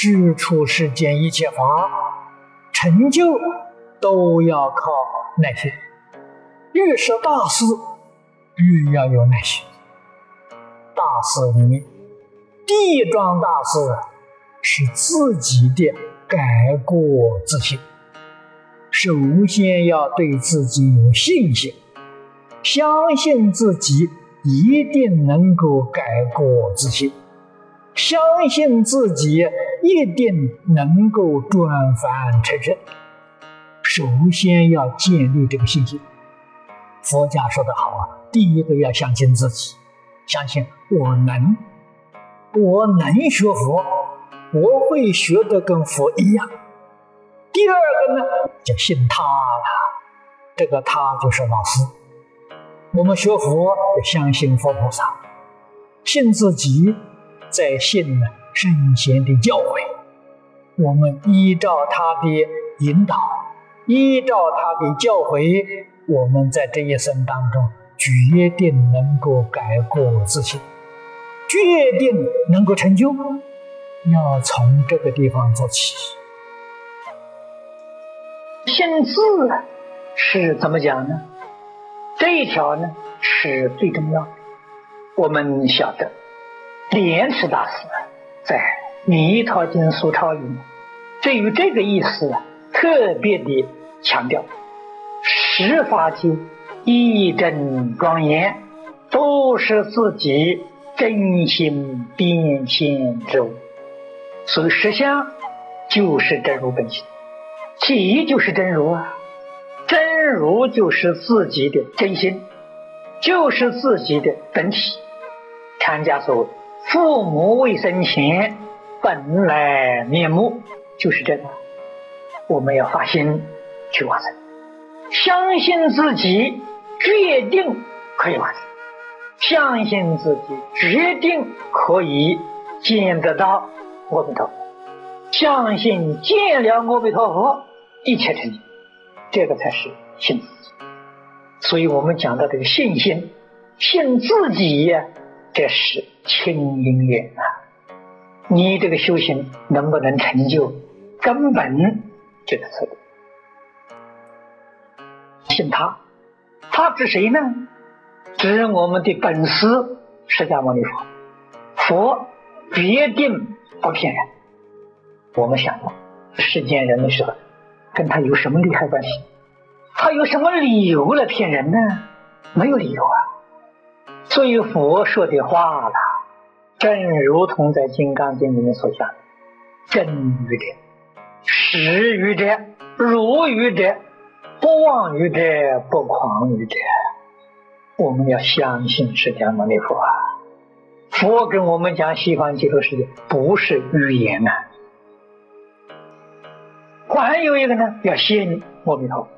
事出世间一切法成就都要靠耐心。越是大事，越要有耐心。大事里面，地桩大事是自己的改过自新。首先要对自己有信心，相信自己一定能够改过自新，相信自己一定能够转凡成圣。首先要建立这个信心。佛家说的好啊，第一个要相信自己，相信我能，我能学佛，我会学得跟佛一样。第二个呢，就信他了，这个他就是老师。我们学佛就相信佛菩萨，信自己，再信呢圣贤的教诲。我们依照他的引导，依照他的教诲，我们在这一生当中决定能够改过自新，决定能够成就，要从这个地方做起。信字是怎么讲呢？这一条呢是最重要的。我们晓得，莲池大师在《弥陀经疏钞》里面，对于这个意思啊特别的强调：十法界一真庄严，都是自己真心变现之物。所以实相就是真如本性。体就是真如啊，真如就是自己的真心，就是自己的本体。禅家说：“父母未生前，本来面目就是这个。”我们要发心去完成，相信自己，决定可以完成；相信自己，决定可以见得到阿弥陀佛；相信见了阿弥陀佛。一切成就，这个才是信自己。所以我们讲到这个信心，信自己呀，这是清因缘啊。你这个修行能不能成就根本这个策略？信他，他指谁呢？指我们的本师释迦牟尼佛。佛决定不骗人。我们想过世间人的时候。跟他有什么利害关系？他有什么理由来骗人呢？没有理由啊！所以佛说的话了，正如同在《金刚经》里面所讲：“真语者，实语者，如于者，不妄于者，不狂于者。”我们要相信释迦牟尼佛啊！佛跟我们讲西方极乐世界，不是语言啊！还有一个呢，要信阿弥陀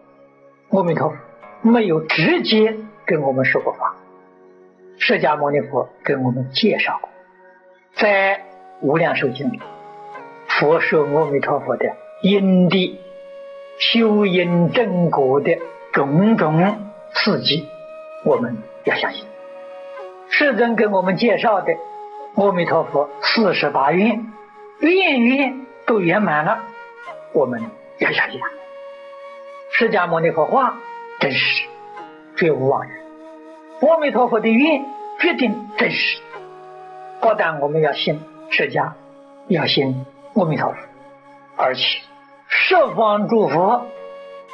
佛。阿弥陀佛没有直接跟我们说过话，释迦牟尼佛跟我们介绍过，在《无量寿经》里，佛说阿弥陀佛的因地、修因正果的种种事迹，我们要相信。世尊给我们介绍的阿弥陀佛四十八愿，愿愿都圆满了。我们要相信，释迦牟尼佛话真实，绝无妄言；阿弥陀佛的愿决定真实。不但我们要信释迦，要信阿弥陀佛，而且十方诸佛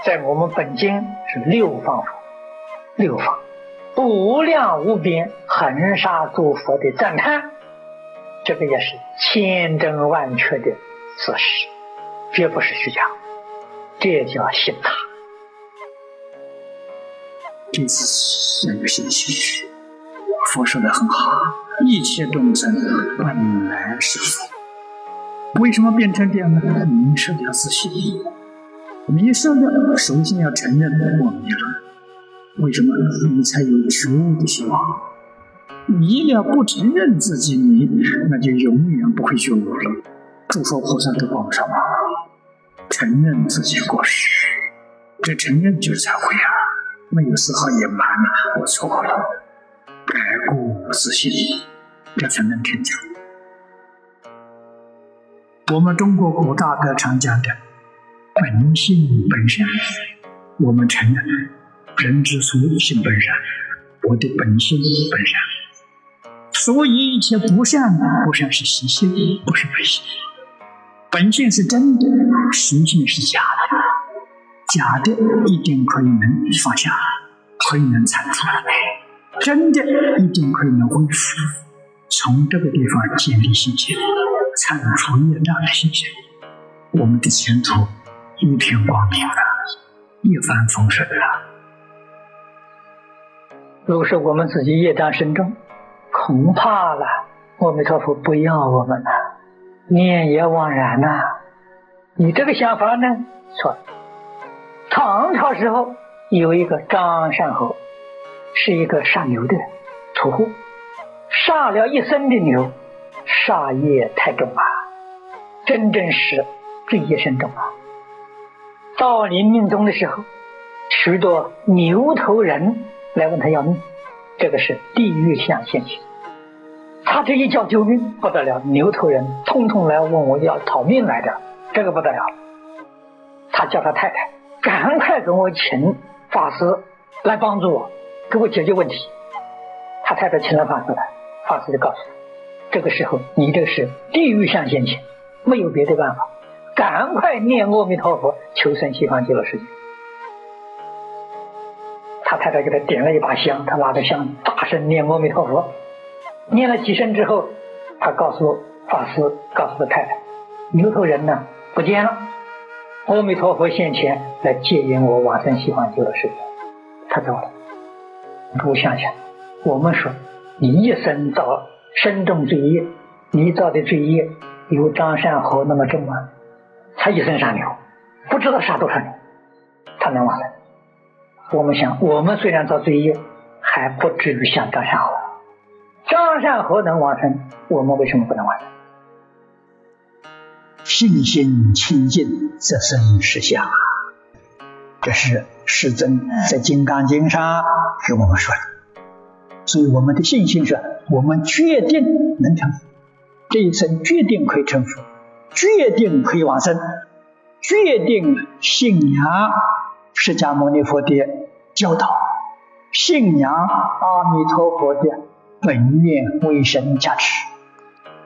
在我们本经是六方佛，六方无量无边恒沙诸佛的赞叹，这个也是千真万确的事实。绝不是虚假，这也叫信他。对自己要有信心。佛说的很好，一切众生本来是佛。为什么变成这样呢？迷失掉自信，迷失掉，首先要承认我迷了。为什么？你才有觉悟的希望。你要不承认自己迷，那就永远不会觉悟了。诸佛菩萨都帮不上忙。承认自己过失，这承认就是忏悔啊！没有丝毫隐瞒，我错了，改过自新，这才能成就。我们中国古大德常讲的本性本善，我们承认人之初性本善，我的本性本善。所以一切不善，不善是习性，不是本性。本性是真的，习性是假的。假的一定可以能放下，可以能铲除；真的一定可以能恢复。从这个地方建立信心，才能除业障的信心，我们的前途一片光明了，一帆风顺了。如果是我们自己业障深重，恐怕了，阿弥陀佛不要我们了，念也枉然呐！你这个想法呢，错。唐朝时候有一个张善侯，是一个杀牛的屠户，杀了一生的牛，杀业太重啊，真正是罪业深重啊。到临命终的时候，许多牛头人来问他要命，这个是地狱相现行。他这一叫救命不得了，牛头人通通来问我要讨命来着，这个不得了。他叫他太太。赶快给我请法师来帮助我，给我解决问题。他太太请了法师来，法师就告诉他：这个时候你这是地狱相现前，没有别的办法，赶快念阿弥陀佛，求生西方极乐世界。他太太给他点了一把香，他拿着香大声念阿弥陀佛，念了几声之后，他告诉法师，告诉他太太，牛头人呢不见了。阿弥陀佛现前来接引我往生西方极乐世界，他走了。诸位想想，我们说你一生造身重罪业，你造的罪业有张善侯那么重吗？他一生杀牛，不知道杀多少人，他能往生？我们想，我们虽然造罪业，还不至于像张善侯。张善侯能往生，我们为什么不能往生？信心清净，则生实相。这是世尊在《金刚经》上给我们说的。所以我们的信心是，我们决定能成佛，这一生决定可以成佛，决定可以往生，决定信仰释迦牟尼佛的教导，信仰阿弥陀佛的本愿威神加持，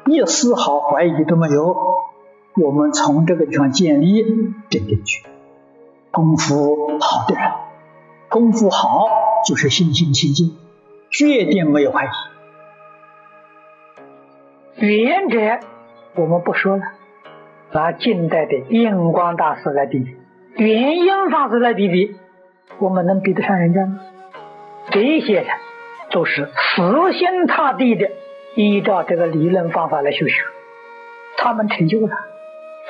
一丝毫怀疑都没有。我们从这个地方建立镇定区，功夫好的人，功夫好就是信心清净，决定没有怀疑。原者我们不说了，拿近代的印光大师来比比，元英法师来比比，我们能比得上人家吗？这些人都是死心塌地的依照这个理论方法来修学，他们成就了。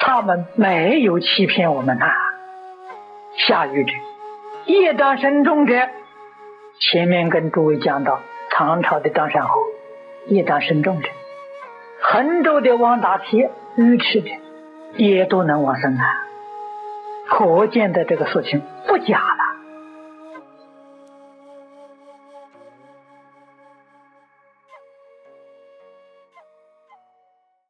他们没有欺骗我们呐。下愚者，业障深重者，前面跟诸位讲到唐朝的张善侯，业障深重者，衡州的王大铁愚痴的，也都能往生啊。可见的这个事情不假了。